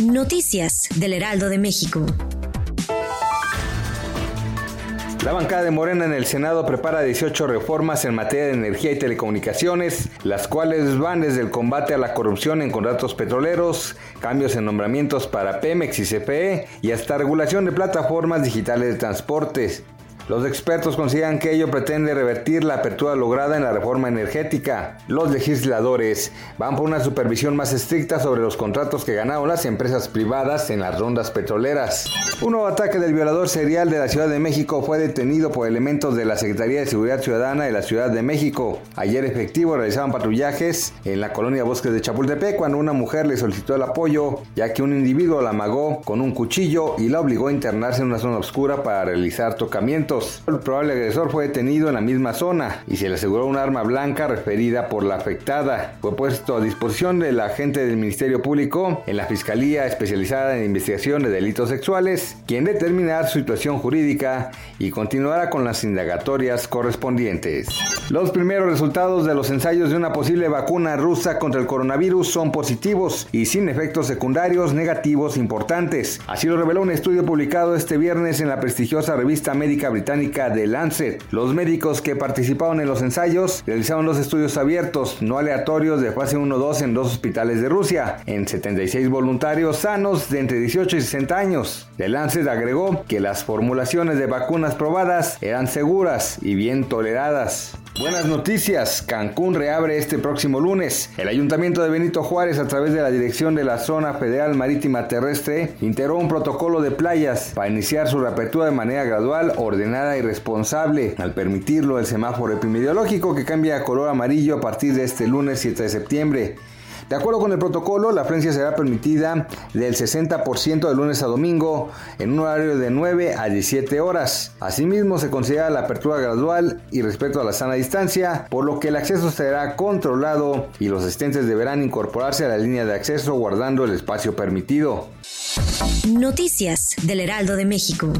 Noticias del Heraldo de México. La bancada de Morena en el Senado prepara 18 reformas en materia de energía y telecomunicaciones, las cuales van desde el combate a la corrupción en contratos petroleros, cambios en nombramientos para Pemex y CFE y hasta regulación de plataformas digitales de transportes. Los expertos consideran que ello pretende revertir la apertura lograda en la reforma energética. Los legisladores van por una supervisión más estricta sobre los contratos que ganaron las empresas privadas en las rondas petroleras. Un nuevo ataque del violador serial de la Ciudad de México fue detenido por elementos de la Secretaría de Seguridad Ciudadana de la Ciudad de México. Ayer efectivo realizaban patrullajes en la colonia Bosques de Chapultepec cuando una mujer le solicitó el apoyo, ya que un individuo la amagó con un cuchillo y la obligó a internarse en una zona oscura para realizar tocamientos. El probable agresor fue detenido en la misma zona y se le aseguró un arma blanca referida por la afectada. Fue puesto a disposición del agente del Ministerio Público en la Fiscalía Especializada en Investigación de Delitos Sexuales, quien determinará su situación jurídica y continuará con las indagatorias correspondientes. Los primeros resultados de los ensayos de una posible vacuna rusa contra el coronavirus son positivos y sin efectos secundarios negativos importantes. Así lo reveló un estudio publicado este viernes en la prestigiosa revista médica británica británica Lancet. Los médicos que participaron en los ensayos realizaron los estudios abiertos, no aleatorios, de fase 1-2 en dos hospitales de Rusia, en 76 voluntarios sanos de entre 18 y 60 años. The Lancet agregó que las formulaciones de vacunas probadas eran seguras y bien toleradas. Buenas noticias, Cancún reabre este próximo lunes. El Ayuntamiento de Benito Juárez, a través de la Dirección de la Zona Federal Marítima Terrestre, integró un protocolo de playas para iniciar su reapertura de manera gradual, ordenada y responsable, al permitirlo el semáforo epidemiológico que cambia a color amarillo a partir de este lunes 7 de septiembre. De acuerdo con el protocolo, la afluencia será permitida del 60% de lunes a domingo en un horario de 9 a 17 horas. Asimismo, se considera la apertura gradual y respecto a la sana distancia, por lo que el acceso será controlado y los asistentes deberán incorporarse a la línea de acceso guardando el espacio permitido. Noticias del Heraldo de México.